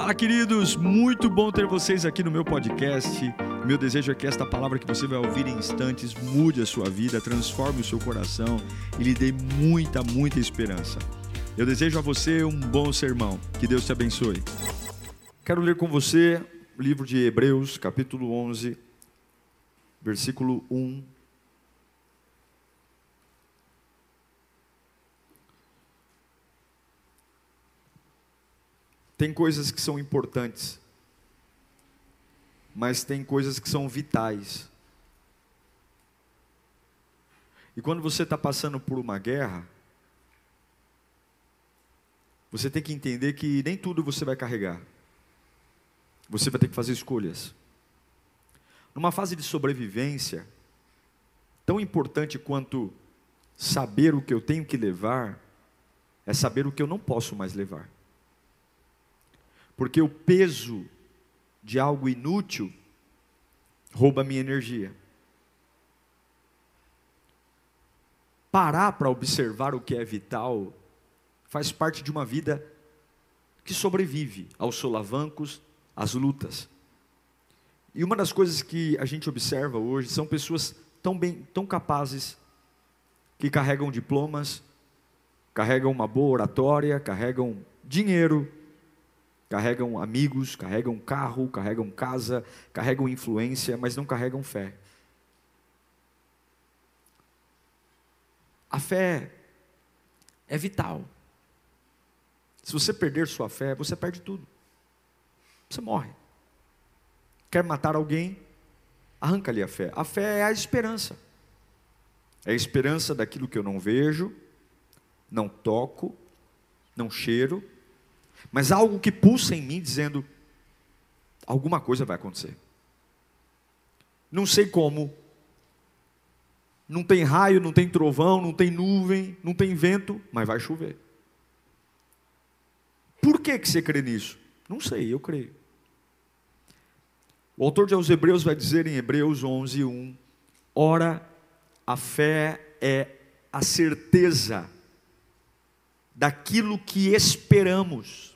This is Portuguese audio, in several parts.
Fala, queridos! Muito bom ter vocês aqui no meu podcast. Meu desejo é que esta palavra que você vai ouvir em instantes mude a sua vida, transforme o seu coração e lhe dê muita, muita esperança. Eu desejo a você um bom sermão. Que Deus te abençoe. Quero ler com você o livro de Hebreus, capítulo 11, versículo 1 Tem coisas que são importantes, mas tem coisas que são vitais. E quando você está passando por uma guerra, você tem que entender que nem tudo você vai carregar. Você vai ter que fazer escolhas. Numa fase de sobrevivência, tão importante quanto saber o que eu tenho que levar, é saber o que eu não posso mais levar. Porque o peso de algo inútil rouba minha energia. Parar para observar o que é vital faz parte de uma vida que sobrevive aos solavancos, às lutas. E uma das coisas que a gente observa hoje são pessoas tão bem, tão capazes que carregam diplomas, carregam uma boa oratória, carregam dinheiro, carregam amigos, carregam carro, carregam casa, carregam influência, mas não carregam fé. A fé é vital. Se você perder sua fé, você perde tudo. Você morre. Quer matar alguém? Arranca-lhe a fé. A fé é a esperança. É a esperança daquilo que eu não vejo, não toco, não cheiro, mas algo que pulsa em mim dizendo: alguma coisa vai acontecer. Não sei como. Não tem raio, não tem trovão, não tem nuvem, não tem vento, mas vai chover. Por que, que você crê nisso? Não sei, eu creio. O autor de aos Hebreus vai dizer em Hebreus 11, 1: Ora, a fé é a certeza daquilo que esperamos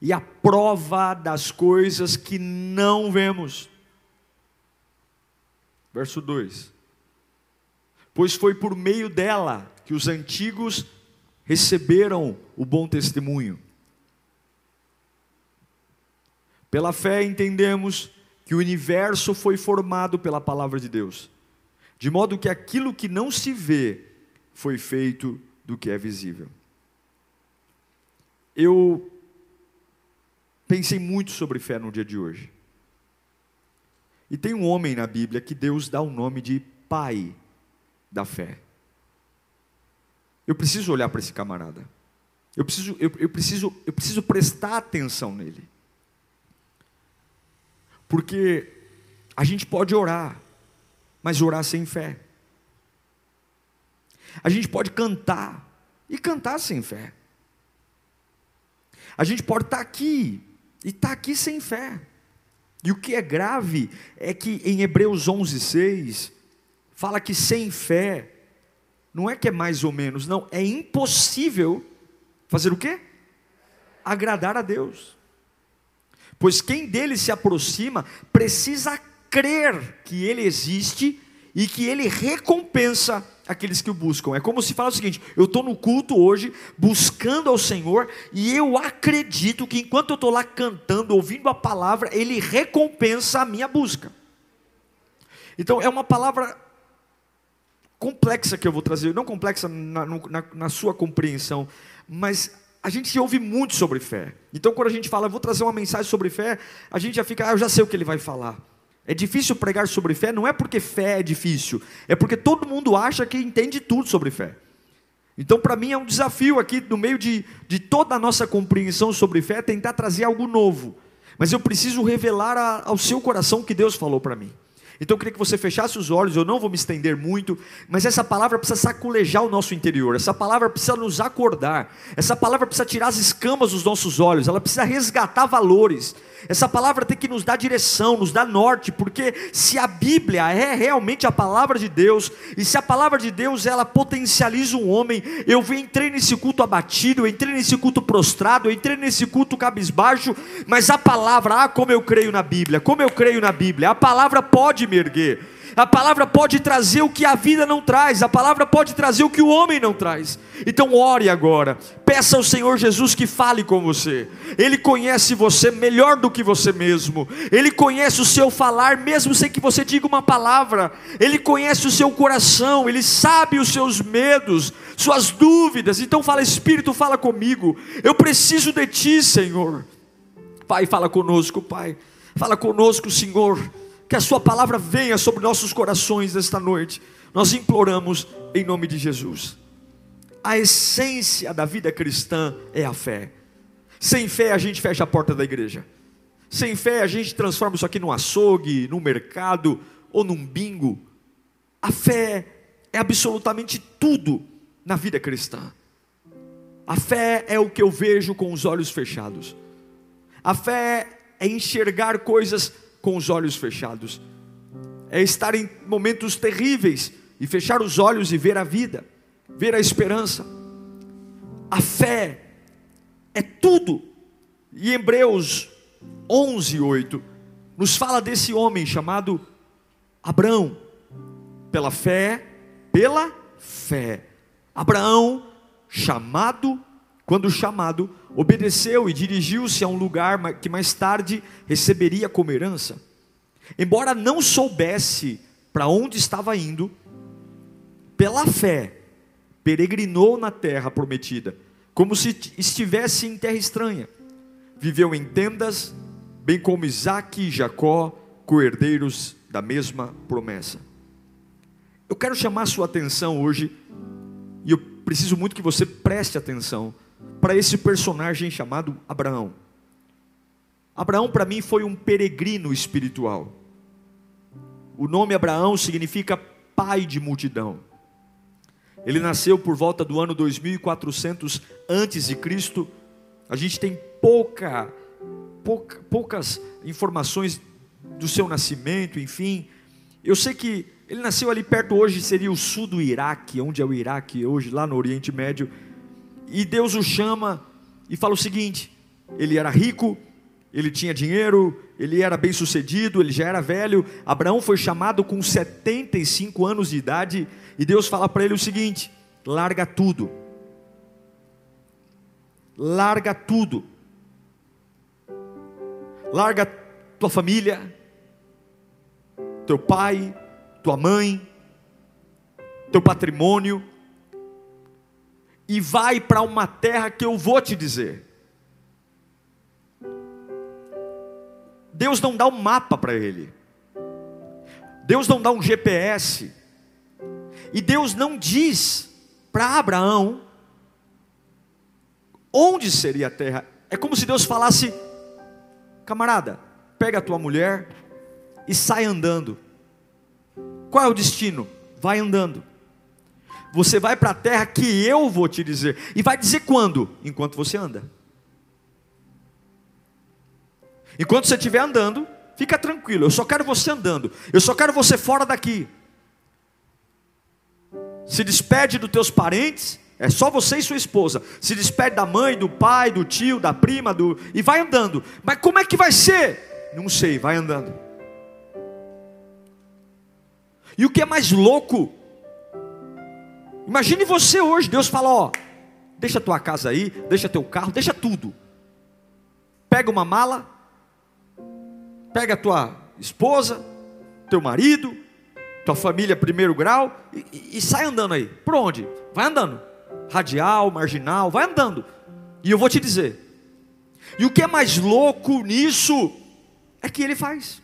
e a prova das coisas que não vemos. Verso 2: Pois foi por meio dela que os antigos receberam o bom testemunho. Pela fé entendemos que o universo foi formado pela palavra de Deus, de modo que aquilo que não se vê foi feito do que é visível. Eu Pensei muito sobre fé no dia de hoje. E tem um homem na Bíblia que Deus dá o nome de pai da fé. Eu preciso olhar para esse camarada. Eu preciso, eu, eu, preciso, eu preciso prestar atenção nele. Porque a gente pode orar, mas orar sem fé. A gente pode cantar e cantar sem fé. A gente pode estar aqui e está aqui sem fé. E o que é grave é que em Hebreus 11, 6, fala que sem fé, não é que é mais ou menos, não, é impossível fazer o quê? Agradar a Deus. Pois quem dele se aproxima precisa crer que ele existe e que ele recompensa aqueles que o buscam. É como se fala o seguinte: eu estou no culto hoje, buscando ao Senhor, e eu acredito que enquanto eu estou lá cantando, ouvindo a palavra, Ele recompensa a minha busca. Então é uma palavra complexa que eu vou trazer, não complexa na, na, na sua compreensão, mas a gente ouve muito sobre fé. Então quando a gente fala, vou trazer uma mensagem sobre fé, a gente já fica, ah, eu já sei o que ele vai falar. É difícil pregar sobre fé, não é porque fé é difícil, é porque todo mundo acha que entende tudo sobre fé. Então, para mim, é um desafio aqui, no meio de, de toda a nossa compreensão sobre fé, tentar trazer algo novo. Mas eu preciso revelar a, ao seu coração o que Deus falou para mim. Então eu queria que você fechasse os olhos, eu não vou me estender muito, mas essa palavra precisa saculejar o nosso interior, essa palavra precisa nos acordar, essa palavra precisa tirar as escamas dos nossos olhos, ela precisa resgatar valores, essa palavra tem que nos dar direção, nos dar norte, porque se a Bíblia é realmente a palavra de Deus, e se a palavra de Deus ela potencializa um homem, eu entrei nesse culto abatido, eu entrei nesse culto prostrado, eu entrei nesse culto cabisbaixo, mas a palavra, ah, como eu creio na Bíblia, como eu creio na Bíblia, a palavra pode me erguer. A palavra pode trazer o que a vida não traz, a palavra pode trazer o que o homem não traz. Então ore agora, peça ao Senhor Jesus que fale com você. Ele conhece você melhor do que você mesmo. Ele conhece o seu falar mesmo sem que você diga uma palavra. Ele conhece o seu coração, ele sabe os seus medos, suas dúvidas. Então fala, Espírito, fala comigo. Eu preciso de ti, Senhor. Pai, fala conosco, Pai. Fala conosco, Senhor que a Sua palavra venha sobre nossos corações nesta noite. Nós imploramos em nome de Jesus. A essência da vida cristã é a fé. Sem fé a gente fecha a porta da igreja. Sem fé a gente transforma isso aqui num açougue, num mercado ou num bingo. A fé é absolutamente tudo na vida cristã. A fé é o que eu vejo com os olhos fechados. A fé é enxergar coisas com os olhos fechados, é estar em momentos terríveis e fechar os olhos e ver a vida, ver a esperança. A fé é tudo. E Hebreus 11, 8 nos fala desse homem chamado Abraão, pela fé, pela fé. Abraão, chamado, quando chamado, obedeceu e dirigiu-se a um lugar que mais tarde receberia como herança. Embora não soubesse para onde estava indo, pela fé, peregrinou na terra prometida, como se estivesse em terra estranha. Viveu em tendas, bem como Isaac e Jacó, co-herdeiros da mesma promessa. Eu quero chamar sua atenção hoje, e eu preciso muito que você preste atenção para esse personagem chamado Abraão. Abraão, para mim, foi um peregrino espiritual. O nome Abraão significa pai de multidão. Ele nasceu por volta do ano 2400 antes de Cristo. A gente tem pouca, pouca, poucas informações do seu nascimento, enfim. Eu sei que ele nasceu ali perto hoje seria o sul do Iraque, onde é o Iraque hoje, lá no Oriente Médio. E Deus o chama e fala o seguinte: ele era rico, ele tinha dinheiro, ele era bem sucedido, ele já era velho. Abraão foi chamado com 75 anos de idade e Deus fala para ele o seguinte: larga tudo, larga tudo, larga tua família, teu pai, tua mãe, teu patrimônio e vai para uma terra que eu vou te dizer. Deus não dá um mapa para ele. Deus não dá um GPS. E Deus não diz para Abraão onde seria a terra. É como se Deus falasse: camarada, pega a tua mulher e sai andando. Qual é o destino? Vai andando. Você vai para a terra que eu vou te dizer. E vai dizer quando? Enquanto você anda. Enquanto você estiver andando, fica tranquilo. Eu só quero você andando. Eu só quero você fora daqui. Se despede dos teus parentes. É só você e sua esposa. Se despede da mãe, do pai, do tio, da prima, do e vai andando. Mas como é que vai ser? Não sei, vai andando. E o que é mais louco Imagine você hoje, Deus fala, ó, deixa tua casa aí, deixa teu carro, deixa tudo. Pega uma mala, pega a tua esposa, teu marido, tua família primeiro grau e, e, e sai andando aí. Por onde? Vai andando. Radial, marginal, vai andando. E eu vou te dizer. E o que é mais louco nisso é que ele faz.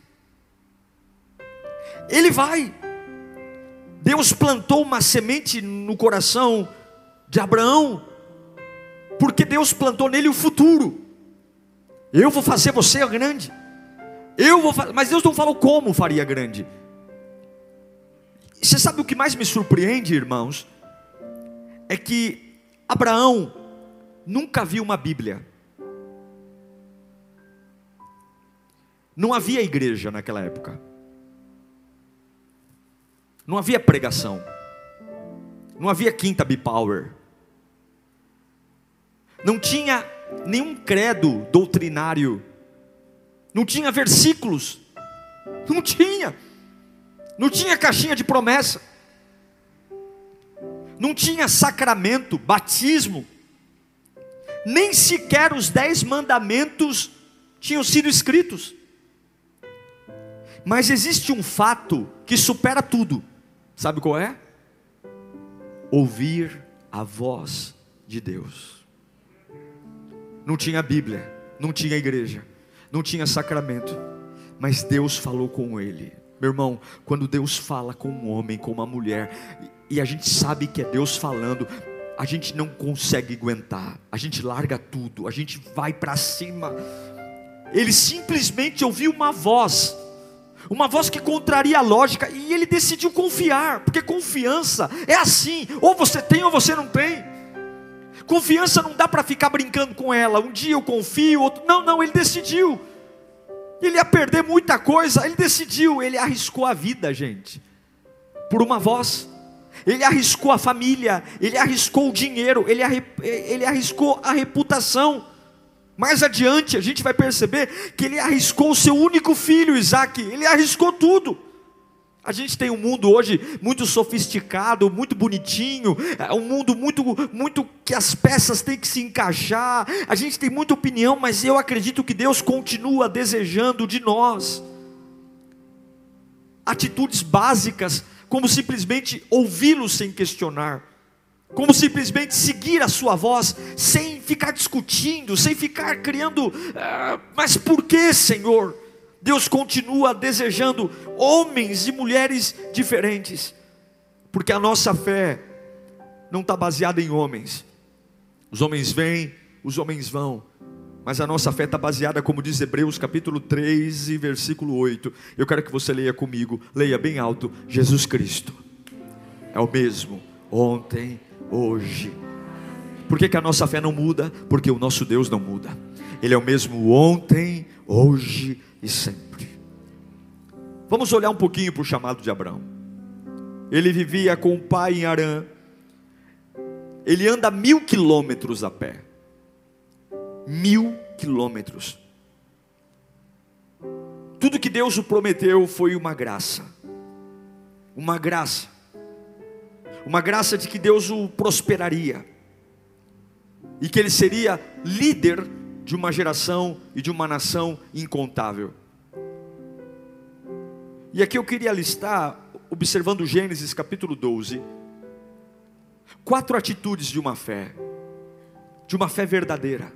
Ele vai. Deus plantou uma semente no coração de Abraão, porque Deus plantou nele o futuro. Eu vou fazer você grande. Eu vou mas Deus não falou como faria grande. você sabe o que mais me surpreende, irmãos? É que Abraão nunca viu uma Bíblia. Não havia igreja naquela época. Não havia pregação. Não havia quinta B-Power. Não tinha nenhum credo doutrinário. Não tinha versículos. Não tinha. Não tinha caixinha de promessa. Não tinha sacramento, batismo. Nem sequer os dez mandamentos tinham sido escritos. Mas existe um fato que supera tudo. Sabe qual é? Ouvir a voz de Deus. Não tinha Bíblia, não tinha igreja, não tinha sacramento, mas Deus falou com ele. Meu irmão, quando Deus fala com um homem, com uma mulher, e a gente sabe que é Deus falando, a gente não consegue aguentar, a gente larga tudo, a gente vai para cima. Ele simplesmente ouviu uma voz, uma voz que contraria a lógica, e ele decidiu confiar, porque confiança é assim: ou você tem ou você não tem. Confiança não dá para ficar brincando com ela. Um dia eu confio, outro. Não, não, ele decidiu. Ele ia perder muita coisa, ele decidiu, ele arriscou a vida, gente, por uma voz. Ele arriscou a família, ele arriscou o dinheiro, ele, ele arriscou a reputação. Mais adiante a gente vai perceber que ele arriscou o seu único filho, Isaac, ele arriscou tudo. A gente tem um mundo hoje muito sofisticado, muito bonitinho, é um mundo muito, muito que as peças têm que se encaixar. A gente tem muita opinião, mas eu acredito que Deus continua desejando de nós atitudes básicas, como simplesmente ouvi-lo sem questionar como simplesmente seguir a sua voz, sem ficar discutindo, sem ficar criando, ah, mas por que, Senhor? Deus continua desejando homens e mulheres diferentes, porque a nossa fé não está baseada em homens, os homens vêm, os homens vão, mas a nossa fé está baseada, como diz Hebreus capítulo 3 e versículo 8. Eu quero que você leia comigo, leia bem alto: Jesus Cristo é o mesmo ontem, hoje. Por que, que a nossa fé não muda? Porque o nosso Deus não muda. Ele é o mesmo ontem, hoje e sempre. Vamos olhar um pouquinho para o chamado de Abraão. Ele vivia com o pai em Arã. Ele anda mil quilômetros a pé. Mil quilômetros. Tudo que Deus o prometeu foi uma graça. Uma graça uma graça de que Deus o prosperaria, e que ele seria líder de uma geração e de uma nação incontável. E aqui eu queria listar, observando Gênesis capítulo 12, quatro atitudes de uma fé, de uma fé verdadeira,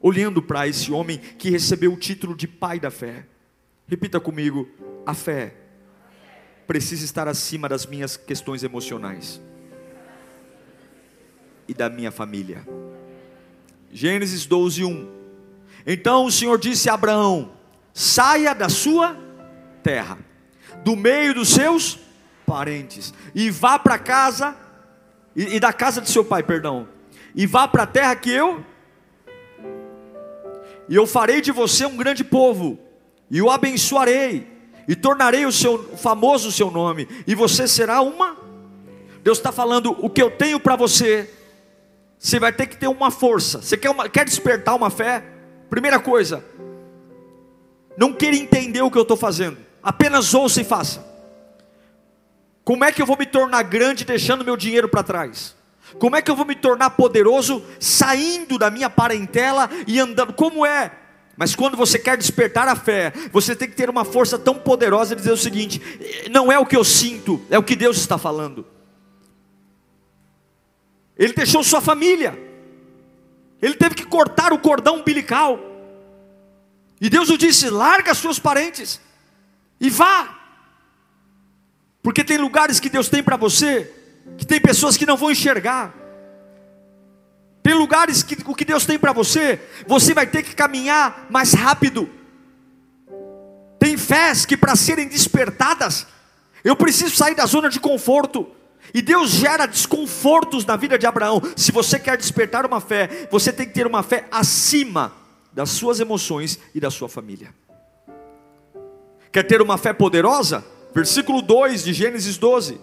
olhando para esse homem que recebeu o título de pai da fé. Repita comigo: a fé precisa estar acima das minhas questões emocionais e da minha família. Gênesis 12, 1. Então o Senhor disse a Abraão: saia da sua terra, do meio dos seus parentes, e vá para casa, e, e, da casa de seu pai, perdão, e vá para a terra que eu, e eu farei de você um grande povo, e o abençoarei, e tornarei o seu famoso o seu nome, e você será uma. Deus está falando o que eu tenho para você. Você vai ter que ter uma força. Você quer, uma, quer despertar uma fé? Primeira coisa, não queira entender o que eu estou fazendo. Apenas ouça e faça. Como é que eu vou me tornar grande deixando meu dinheiro para trás? Como é que eu vou me tornar poderoso saindo da minha parentela e andando? Como é mas quando você quer despertar a fé, você tem que ter uma força tão poderosa de dizer o seguinte: não é o que eu sinto, é o que Deus está falando. Ele deixou sua família, ele teve que cortar o cordão umbilical, e Deus o disse: larga seus parentes e vá, porque tem lugares que Deus tem para você, que tem pessoas que não vão enxergar. Tem lugares que o que Deus tem para você, você vai ter que caminhar mais rápido. Tem fés que para serem despertadas, Eu preciso sair da zona de conforto. E Deus gera desconfortos na vida de Abraão. Se você quer despertar uma fé, você tem que ter uma fé acima das suas emoções e da sua família. Quer ter uma fé poderosa? Versículo 2 de Gênesis 12: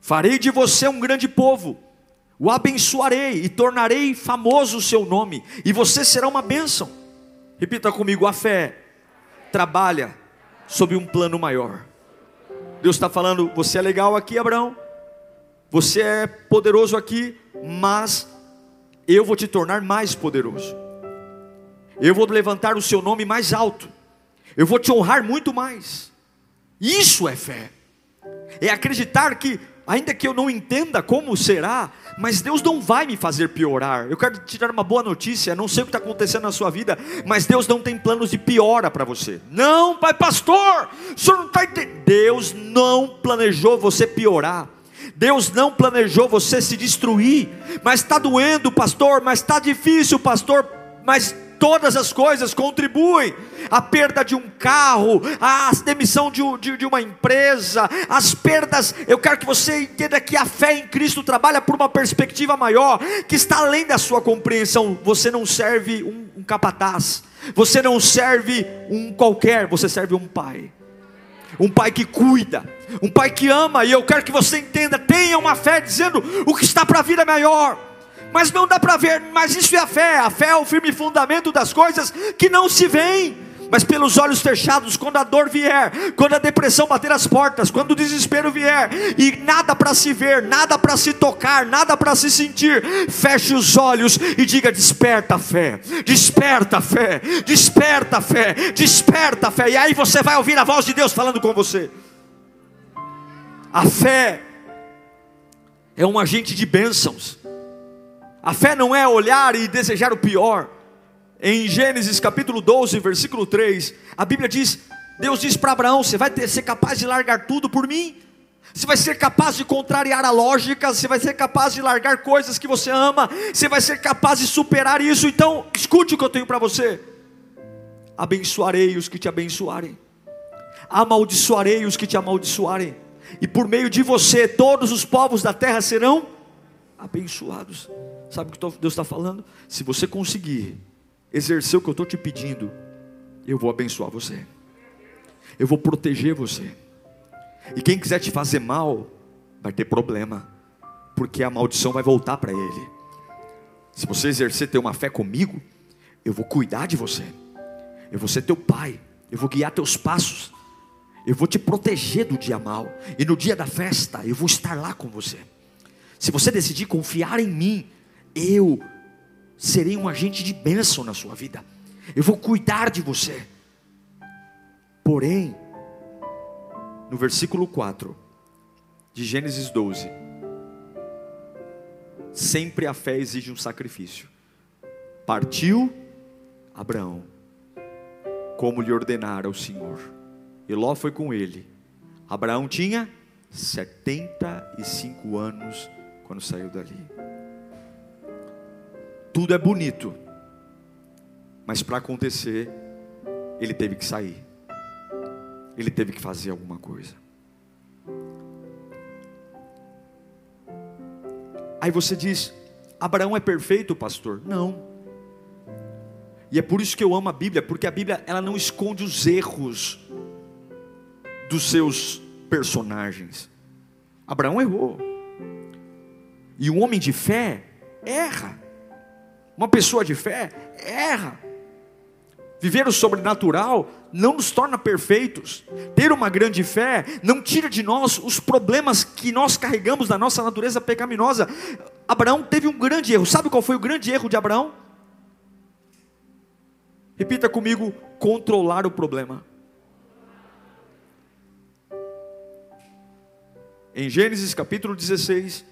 Farei de você um grande povo, o abençoarei e tornarei famoso o seu nome, e você será uma bênção. Repita comigo: a fé trabalha sob um plano maior. Deus está falando: você é legal aqui, Abraão, você é poderoso aqui, mas eu vou te tornar mais poderoso. Eu vou levantar o seu nome mais alto. Eu vou te honrar muito mais. Isso é fé. É acreditar que, ainda que eu não entenda como será, mas Deus não vai me fazer piorar. Eu quero te dar uma boa notícia. Não sei o que está acontecendo na sua vida, mas Deus não tem planos de piora para você. Não, pai pastor, o senhor não está entendendo. Deus não planejou você piorar. Deus não planejou você se destruir, mas está doendo, pastor, mas está difícil, pastor, mas todas as coisas contribuem. A perda de um carro, a demissão de, de, de, uma empresa, as perdas. Eu quero que você entenda que a fé em Cristo trabalha por uma perspectiva maior, que está além da sua compreensão. Você não serve um, um capataz, você não serve um qualquer, você serve um pai um pai que cuida, um pai que ama, e eu quero que você entenda, tenha uma fé dizendo o que está para vir é maior. Mas não dá para ver, mas isso é a fé. A fé é o firme fundamento das coisas que não se veem mas pelos olhos fechados, quando a dor vier, quando a depressão bater as portas, quando o desespero vier, e nada para se ver, nada para se tocar, nada para se sentir, feche os olhos e diga: desperta a fé, desperta a fé, desperta a fé, desperta a fé, e aí você vai ouvir a voz de Deus falando com você. A fé é um agente de bênçãos, a fé não é olhar e desejar o pior. Em Gênesis capítulo 12, versículo 3, a Bíblia diz: Deus diz para Abraão: Você vai ter, ser capaz de largar tudo por mim? Você vai ser capaz de contrariar a lógica, você vai ser capaz de largar coisas que você ama, você vai ser capaz de superar isso. Então, escute o que eu tenho para você: abençoarei os que te abençoarem, amaldiçoarei os que te amaldiçoarem, e por meio de você, todos os povos da terra serão abençoados. Sabe o que Deus está falando? Se você conseguir exercer o que eu estou te pedindo, eu vou abençoar você, eu vou proteger você. E quem quiser te fazer mal, vai ter problema, porque a maldição vai voltar para ele. Se você exercer ter uma fé comigo, eu vou cuidar de você, eu vou ser teu pai, eu vou guiar teus passos, eu vou te proteger do dia mal, e no dia da festa eu vou estar lá com você. Se você decidir confiar em mim, eu serei um agente de bênção na sua vida. Eu vou cuidar de você. Porém, no versículo 4 de Gênesis 12, sempre a fé exige um sacrifício. Partiu Abraão, como lhe ordenara o Senhor. E Ló foi com ele. Abraão tinha 75 anos quando saiu dali tudo é bonito, mas para acontecer, ele teve que sair, ele teve que fazer alguma coisa. Aí você diz: Abraão é perfeito, pastor? Não. E é por isso que eu amo a Bíblia, porque a Bíblia ela não esconde os erros dos seus personagens. Abraão errou. E um homem de fé erra. Uma pessoa de fé erra. Viver o sobrenatural não nos torna perfeitos. Ter uma grande fé não tira de nós os problemas que nós carregamos da nossa natureza pecaminosa. Abraão teve um grande erro. Sabe qual foi o grande erro de Abraão? Repita comigo: controlar o problema. Em Gênesis capítulo 16,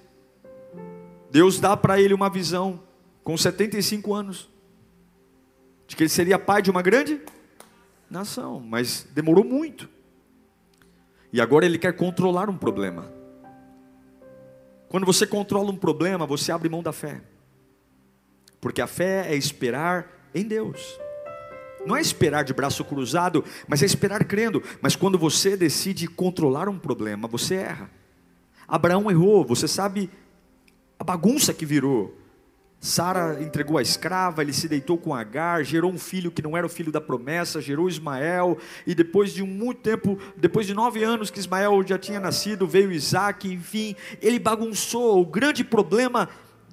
Deus dá para ele uma visão com 75 anos, de que ele seria pai de uma grande nação, mas demorou muito. E agora ele quer controlar um problema. Quando você controla um problema, você abre mão da fé. Porque a fé é esperar em Deus. Não é esperar de braço cruzado, mas é esperar crendo. Mas quando você decide controlar um problema, você erra. Abraão errou, você sabe a bagunça que virou. Sara entregou a escrava, ele se deitou com Agar, gerou um filho que não era o filho da promessa, gerou Ismael, e depois de muito tempo, depois de nove anos que Ismael já tinha nascido, veio Isaac, enfim, ele bagunçou. O grande problema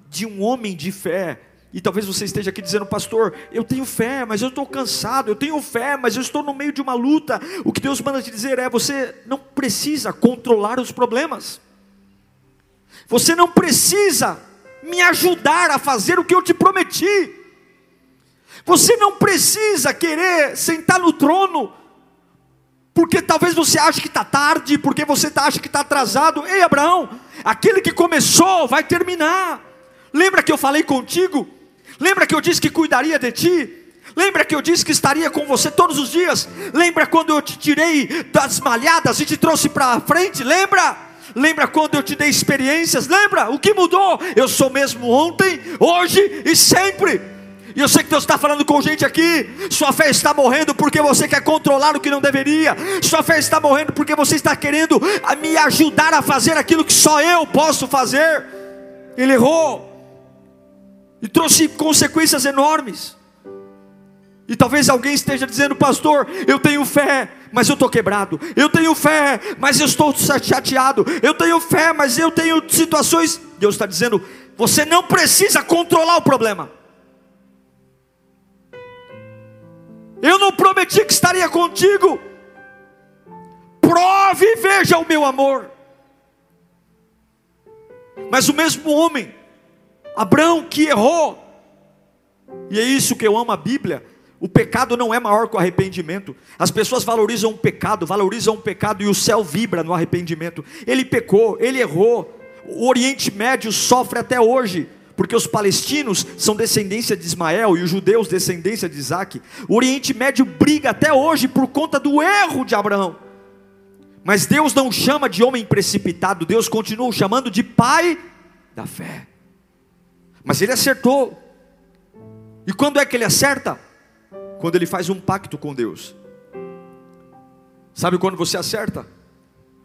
de um homem de fé, e talvez você esteja aqui dizendo, pastor, eu tenho fé, mas eu estou cansado, eu tenho fé, mas eu estou no meio de uma luta. O que Deus manda te dizer é: você não precisa controlar os problemas, você não precisa me ajudar a fazer o que eu te prometi. Você não precisa querer sentar no trono, porque talvez você ache que está tarde, porque você acha que está atrasado. Ei, Abraão, aquele que começou vai terminar. Lembra que eu falei contigo? Lembra que eu disse que cuidaria de ti? Lembra que eu disse que estaria com você todos os dias? Lembra quando eu te tirei das malhadas e te trouxe para frente? Lembra? Lembra quando eu te dei experiências? Lembra? O que mudou? Eu sou mesmo ontem, hoje e sempre. E eu sei que Deus está falando com gente aqui. Sua fé está morrendo porque você quer controlar o que não deveria. Sua fé está morrendo porque você está querendo me ajudar a fazer aquilo que só eu posso fazer. Ele errou e trouxe consequências enormes. E talvez alguém esteja dizendo, pastor, eu tenho fé, mas eu estou quebrado. Eu tenho fé, mas eu estou chateado. Eu tenho fé, mas eu tenho situações. Deus está dizendo, você não precisa controlar o problema. Eu não prometi que estaria contigo. Prove e veja o meu amor. Mas o mesmo homem, Abraão, que errou, e é isso que eu amo a Bíblia o pecado não é maior que o arrependimento. As pessoas valorizam o pecado, valorizam o pecado e o céu vibra no arrependimento. Ele pecou, ele errou. O Oriente Médio sofre até hoje, porque os palestinos são descendência de Ismael e os judeus descendência de Isaac. O Oriente Médio briga até hoje por conta do erro de Abraão. Mas Deus não chama de homem precipitado, Deus continua chamando de pai da fé. Mas ele acertou. E quando é que ele acerta? Quando ele faz um pacto com Deus. Sabe quando você acerta?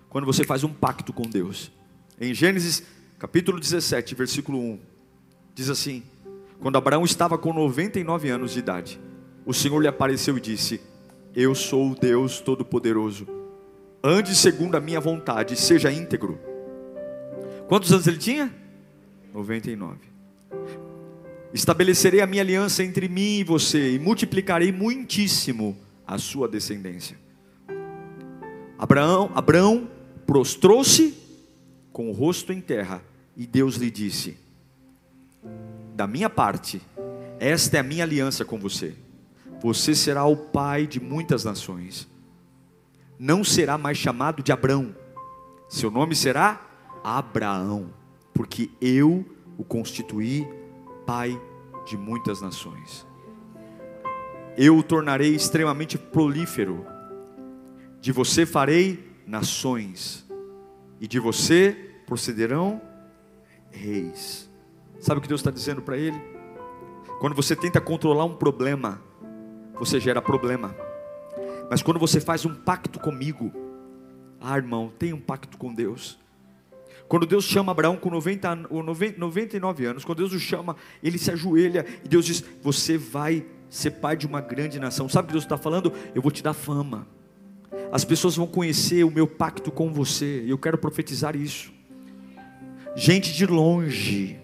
Quando você faz um pacto com Deus. Em Gênesis capítulo 17, versículo 1, diz assim: Quando Abraão estava com 99 anos de idade, o Senhor lhe apareceu e disse: Eu sou o Deus Todo-Poderoso. Ande segundo a minha vontade, seja íntegro. Quantos anos ele tinha? 99. Estabelecerei a minha aliança entre mim e você e multiplicarei muitíssimo a sua descendência. Abraão, Abraão prostrou-se com o rosto em terra e Deus lhe disse: Da minha parte, esta é a minha aliança com você. Você será o pai de muitas nações. Não será mais chamado de Abrão. Seu nome será Abraão, porque eu o constituí pai de muitas nações. Eu o tornarei extremamente prolífero. De você farei nações, e de você procederão reis. Sabe o que Deus está dizendo para ele? Quando você tenta controlar um problema, você gera problema. Mas quando você faz um pacto comigo, ah, irmão, tem um pacto com Deus. Quando Deus chama Abraão com 90, 99 anos, quando Deus o chama, ele se ajoelha e Deus diz: Você vai ser pai de uma grande nação. Sabe o que Deus está falando? Eu vou te dar fama. As pessoas vão conhecer o meu pacto com você. E eu quero profetizar isso. Gente de longe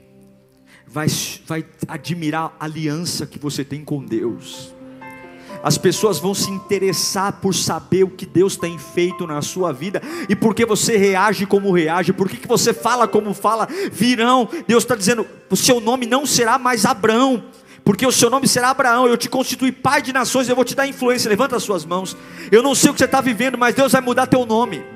vai, vai admirar a aliança que você tem com Deus as pessoas vão se interessar por saber o que Deus tem feito na sua vida e por que você reage como reage, por que, você fala como fala, virão. Deus está dizendo: o seu nome não será mais Abraão, porque o seu nome será Abraão, eu te constituí pai de nações, eu vou te dar influência. Levanta as suas mãos. Eu não sei o que você está vivendo, mas Deus vai mudar teu nome.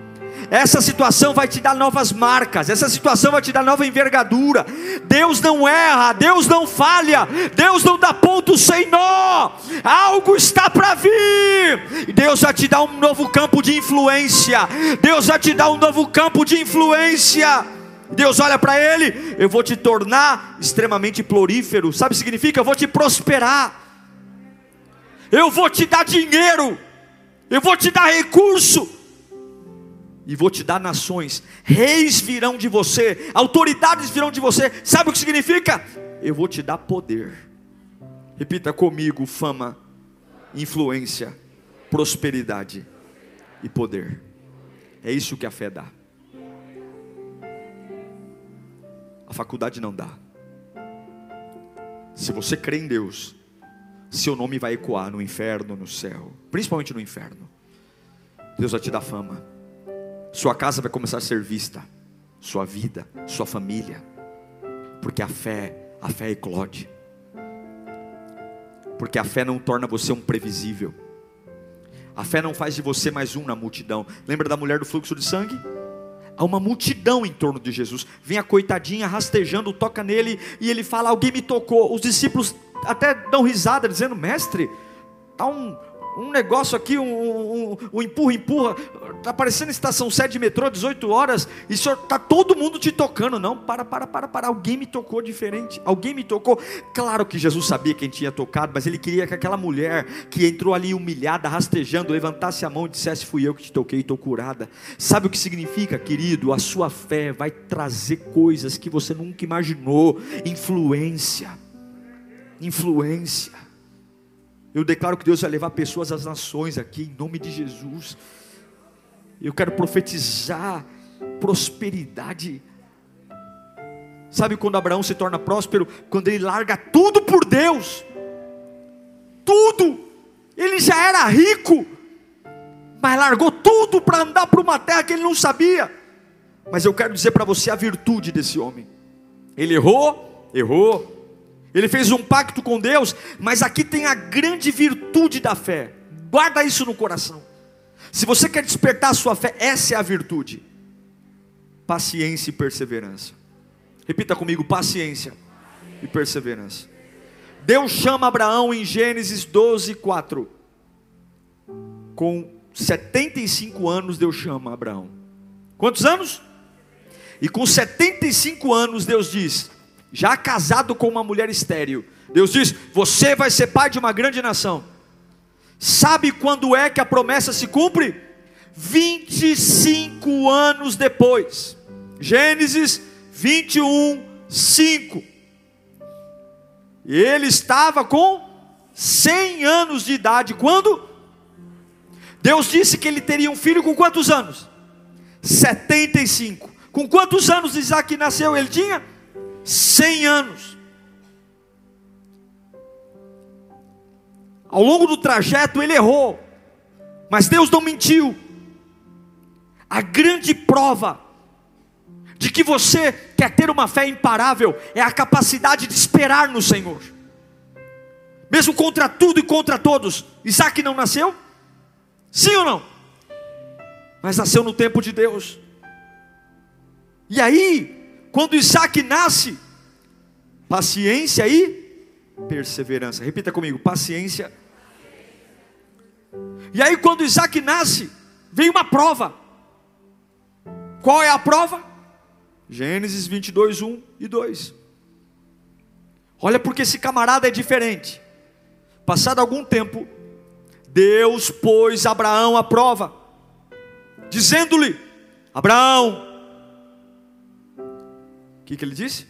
Essa situação vai te dar novas marcas, essa situação vai te dar nova envergadura. Deus não erra, Deus não falha, Deus não dá ponto sem nó. Algo está para vir. Deus vai te dar um novo campo de influência. Deus vai te dar um novo campo de influência. Deus olha para ele, eu vou te tornar extremamente prolífero. Sabe o que significa? Eu vou te prosperar. eu vou te dar dinheiro, eu vou te dar recurso, e vou te dar nações, reis virão de você, autoridades virão de você, sabe o que significa? Eu vou te dar poder. Repita comigo: fama, influência, prosperidade e poder. É isso que a fé dá. A faculdade não dá. Se você crê em Deus, seu nome vai ecoar no inferno, no céu, principalmente no inferno. Deus vai te dar fama. Sua casa vai começar a ser vista, sua vida, sua família, porque a fé, a fé eclode. Porque a fé não torna você um previsível. A fé não faz de você mais um na multidão. Lembra da mulher do fluxo de sangue? Há uma multidão em torno de Jesus. Vem a coitadinha rastejando, toca nele e ele fala: Alguém me tocou. Os discípulos até dão risada, dizendo: Mestre, está um, um negócio aqui, um, um, um empurra, empurra, está parecendo estação 7 de metrô, 18 horas, e está todo mundo te tocando. Não, para, para, para, para, alguém me tocou diferente, alguém me tocou. Claro que Jesus sabia quem tinha tocado, mas ele queria que aquela mulher que entrou ali humilhada, rastejando, levantasse a mão e dissesse: Fui eu que te toquei, estou curada. Sabe o que significa, querido? A sua fé vai trazer coisas que você nunca imaginou, influência. Influência. Eu declaro que Deus vai levar pessoas às nações aqui, em nome de Jesus. Eu quero profetizar prosperidade. Sabe quando Abraão se torna próspero? Quando ele larga tudo por Deus. Tudo. Ele já era rico, mas largou tudo para andar para uma terra que ele não sabia. Mas eu quero dizer para você a virtude desse homem. Ele errou, errou, ele fez um pacto com Deus, mas aqui tem a grande virtude da fé. Guarda isso no coração. Se você quer despertar a sua fé, essa é a virtude. Paciência e perseverança. Repita comigo: paciência e perseverança. Deus chama Abraão em Gênesis 12, 4. Com 75 anos, Deus chama Abraão. Quantos anos? E com 75 anos, Deus diz: já casado com uma mulher estéril. Deus diz: Você vai ser pai de uma grande nação. Sabe quando é que a promessa se cumpre? 25 anos depois. Gênesis 21, 5. E ele estava com 100 anos de idade. Quando? Deus disse que ele teria um filho com quantos anos? 75. Com quantos anos Isaac nasceu? Ele tinha 100 anos. Ao longo do trajeto ele errou, mas Deus não mentiu. A grande prova de que você quer ter uma fé imparável é a capacidade de esperar no Senhor, mesmo contra tudo e contra todos. Isaac não nasceu? Sim ou não? Mas nasceu no tempo de Deus. E aí, quando Isaac nasce, paciência e perseverança. Repita comigo: paciência. E aí, quando Isaac nasce, vem uma prova. Qual é a prova? Gênesis 22, 1 e 2. Olha, porque esse camarada é diferente. Passado algum tempo, Deus pôs Abraão à prova, dizendo-lhe: Abraão, que, que ele disse?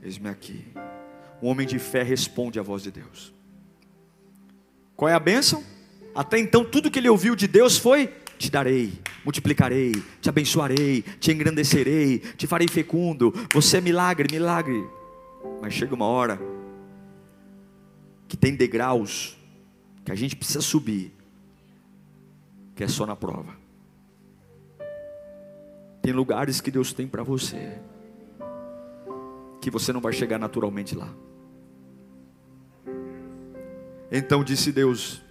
Eis-me aqui. Um homem de fé responde à voz de Deus. Qual é a bênção? Até então, tudo que ele ouviu de Deus foi: Te darei, multiplicarei, te abençoarei, te engrandecerei, te farei fecundo. Você é milagre, milagre. Mas chega uma hora que tem degraus que a gente precisa subir, que é só na prova. Tem lugares que Deus tem para você que você não vai chegar naturalmente lá. Então disse Deus: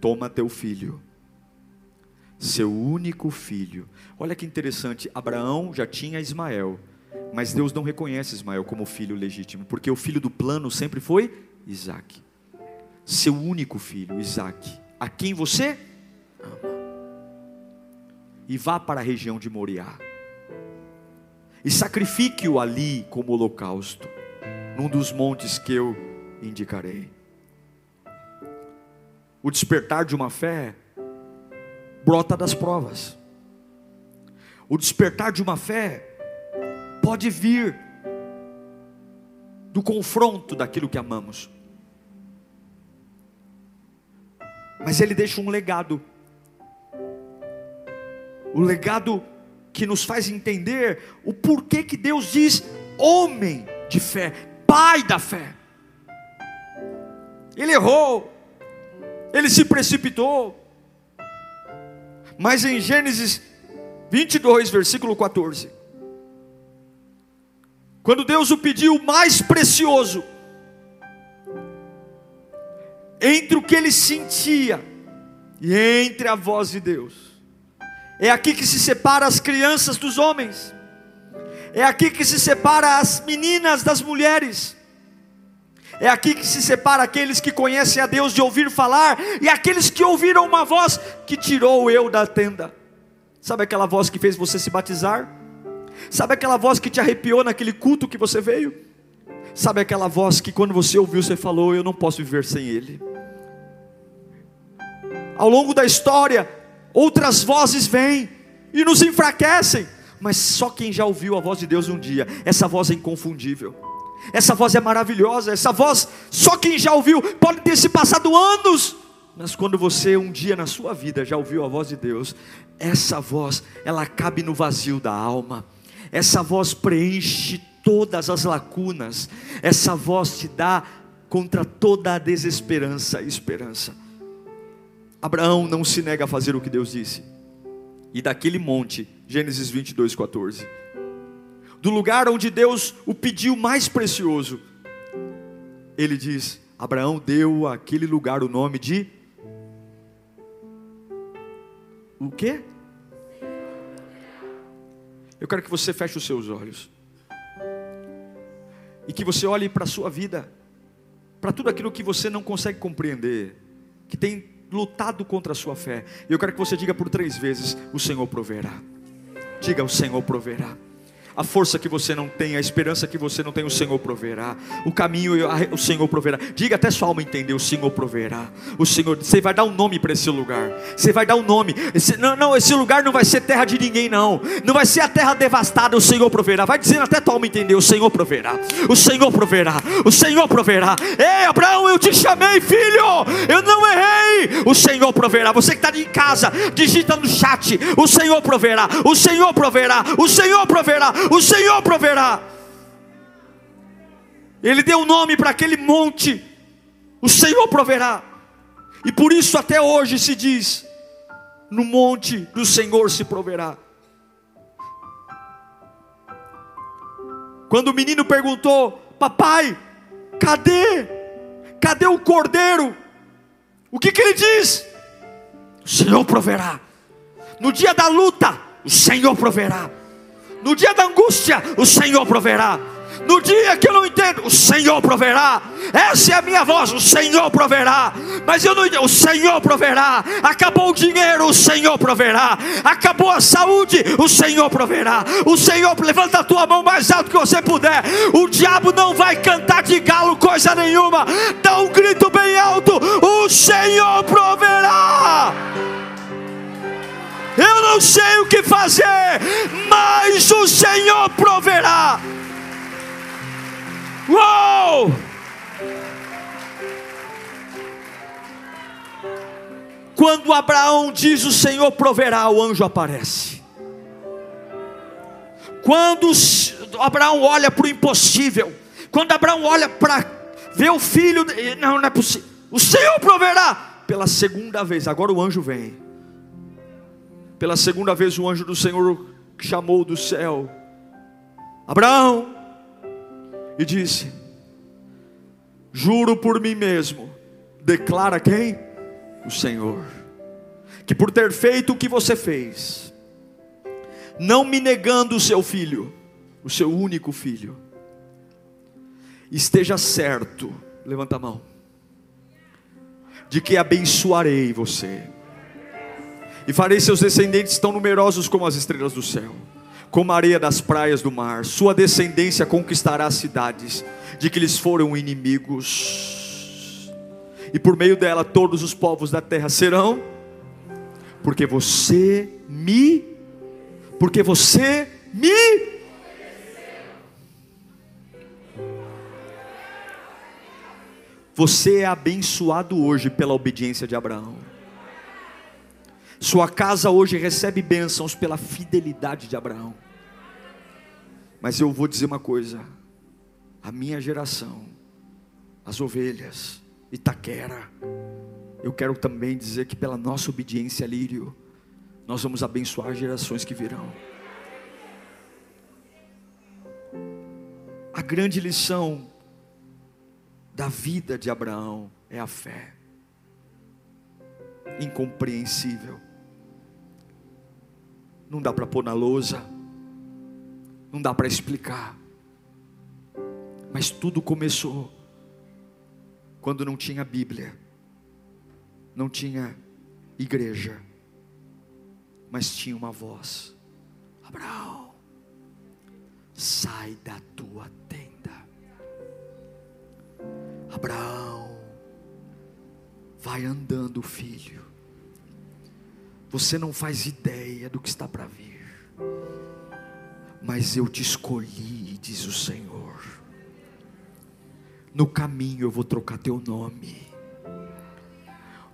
Toma teu filho, seu único filho. Olha que interessante, Abraão já tinha Ismael, mas Deus não reconhece Ismael como filho legítimo, porque o filho do plano sempre foi Isaac. Seu único filho, Isaac, a quem você ama. E vá para a região de Moriá e sacrifique-o ali como holocausto, num dos montes que eu indicarei. o despertar de uma fé brota das provas. O despertar de uma fé pode vir do confronto daquilo que amamos. Mas ele deixa um legado. O legado que nos faz entender o porquê que Deus diz homem de fé, pai da fé. Ele errou, ele se precipitou. Mas em Gênesis 22, versículo 14, quando Deus o pediu mais precioso, entre o que ele sentia e entre a voz de Deus, é aqui que se separa as crianças dos homens, é aqui que se separa as meninas das mulheres. É aqui que se separa aqueles que conhecem a Deus de ouvir falar e aqueles que ouviram uma voz que tirou eu da tenda. Sabe aquela voz que fez você se batizar? Sabe aquela voz que te arrepiou naquele culto que você veio? Sabe aquela voz que quando você ouviu você falou: Eu não posso viver sem Ele. Ao longo da história, outras vozes vêm e nos enfraquecem, mas só quem já ouviu a voz de Deus um dia, essa voz é inconfundível. Essa voz é maravilhosa, essa voz, só quem já ouviu, pode ter se passado anos, mas quando você um dia na sua vida já ouviu a voz de Deus, essa voz, ela cabe no vazio da alma, essa voz preenche todas as lacunas, essa voz te dá contra toda a desesperança e esperança. Abraão não se nega a fazer o que Deus disse, e daquele monte, Gênesis 22, 14 do lugar onde Deus o pediu mais precioso. Ele diz: Abraão deu àquele lugar o nome de o quê? Eu quero que você feche os seus olhos. E que você olhe para a sua vida, para tudo aquilo que você não consegue compreender, que tem lutado contra a sua fé. Eu quero que você diga por três vezes: O Senhor proverá. Diga: O Senhor proverá a força que você não tem, a esperança que você não tem, o Senhor proverá. O caminho, o Senhor proverá. Diga até sua alma entender: o Senhor proverá. O Senhor, você vai dar um nome para esse lugar. Você vai dar um nome. Esse, não, não, esse lugar não vai ser terra de ninguém, não. Não vai ser a terra devastada, o Senhor proverá. Vai dizendo até tua alma entender: o Senhor proverá. O Senhor proverá. O Senhor proverá. Ei, Abraão, eu te chamei, filho. Eu não errei. O Senhor proverá. Você que está em casa, digita no chat: o Senhor proverá. O Senhor proverá. O Senhor proverá o Senhor proverá. Ele deu um nome para aquele monte, o Senhor proverá. E por isso até hoje se diz: no monte do Senhor se proverá. Quando o menino perguntou: Papai, cadê? Cadê o cordeiro? O que, que ele diz? O Senhor proverá. No dia da luta, o Senhor proverá. No dia da angústia, o Senhor proverá. No dia que eu não entendo, o Senhor proverá. Essa é a minha voz, o Senhor proverá. Mas eu não entendo, o Senhor proverá. Acabou o dinheiro, o Senhor proverá. Acabou a saúde, o Senhor proverá. O Senhor, levanta a tua mão mais alto que você puder. O diabo não vai cantar de galo coisa nenhuma. Dá um grito bem alto: o Senhor proverá. Eu não sei o que fazer, mas o Senhor proverá. Uou! Quando Abraão diz o Senhor proverá, o anjo aparece. Quando Abraão olha para o impossível, quando Abraão olha para ver o filho, não, não é possível. O Senhor proverá pela segunda vez. Agora o anjo vem. Pela segunda vez o anjo do Senhor chamou do céu Abraão e disse: Juro por mim mesmo, declara quem? O Senhor, que por ter feito o que você fez, não me negando o seu filho, o seu único filho, esteja certo, levanta a mão, de que abençoarei você e farei seus descendentes tão numerosos como as estrelas do céu, como a areia das praias do mar. Sua descendência conquistará as cidades de que lhes foram inimigos, e por meio dela todos os povos da terra serão, porque você me, porque você me Você é abençoado hoje pela obediência de Abraão. Sua casa hoje recebe bênçãos pela fidelidade de Abraão. Mas eu vou dizer uma coisa: a minha geração, as ovelhas, Itaquera, eu quero também dizer que pela nossa obediência, Lírio, nós vamos abençoar gerações que virão. A grande lição da vida de Abraão é a fé. Incompreensível. Não dá para pôr na lousa. Não dá para explicar. Mas tudo começou quando não tinha Bíblia. Não tinha igreja. Mas tinha uma voz. Abraão, sai da tua tenda Abraão, vai andando, filho. Você não faz ideia do que está para vir, mas eu te escolhi, diz o Senhor. No caminho eu vou trocar teu nome,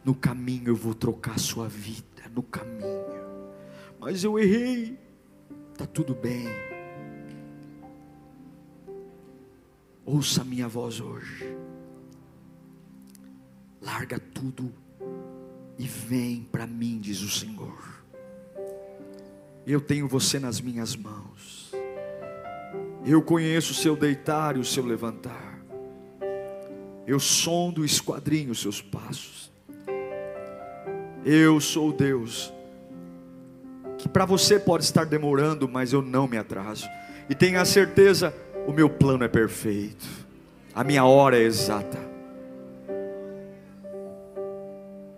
no caminho eu vou trocar sua vida, no caminho. Mas eu errei, está tudo bem. Ouça a minha voz hoje larga tudo e vem para mim, diz o Senhor. Eu tenho você nas minhas mãos. Eu conheço o seu deitar e o seu levantar. Eu sondo e esquadrinho os seus passos. Eu sou Deus que para você pode estar demorando, mas eu não me atraso. E tenha certeza, o meu plano é perfeito. A minha hora é exata.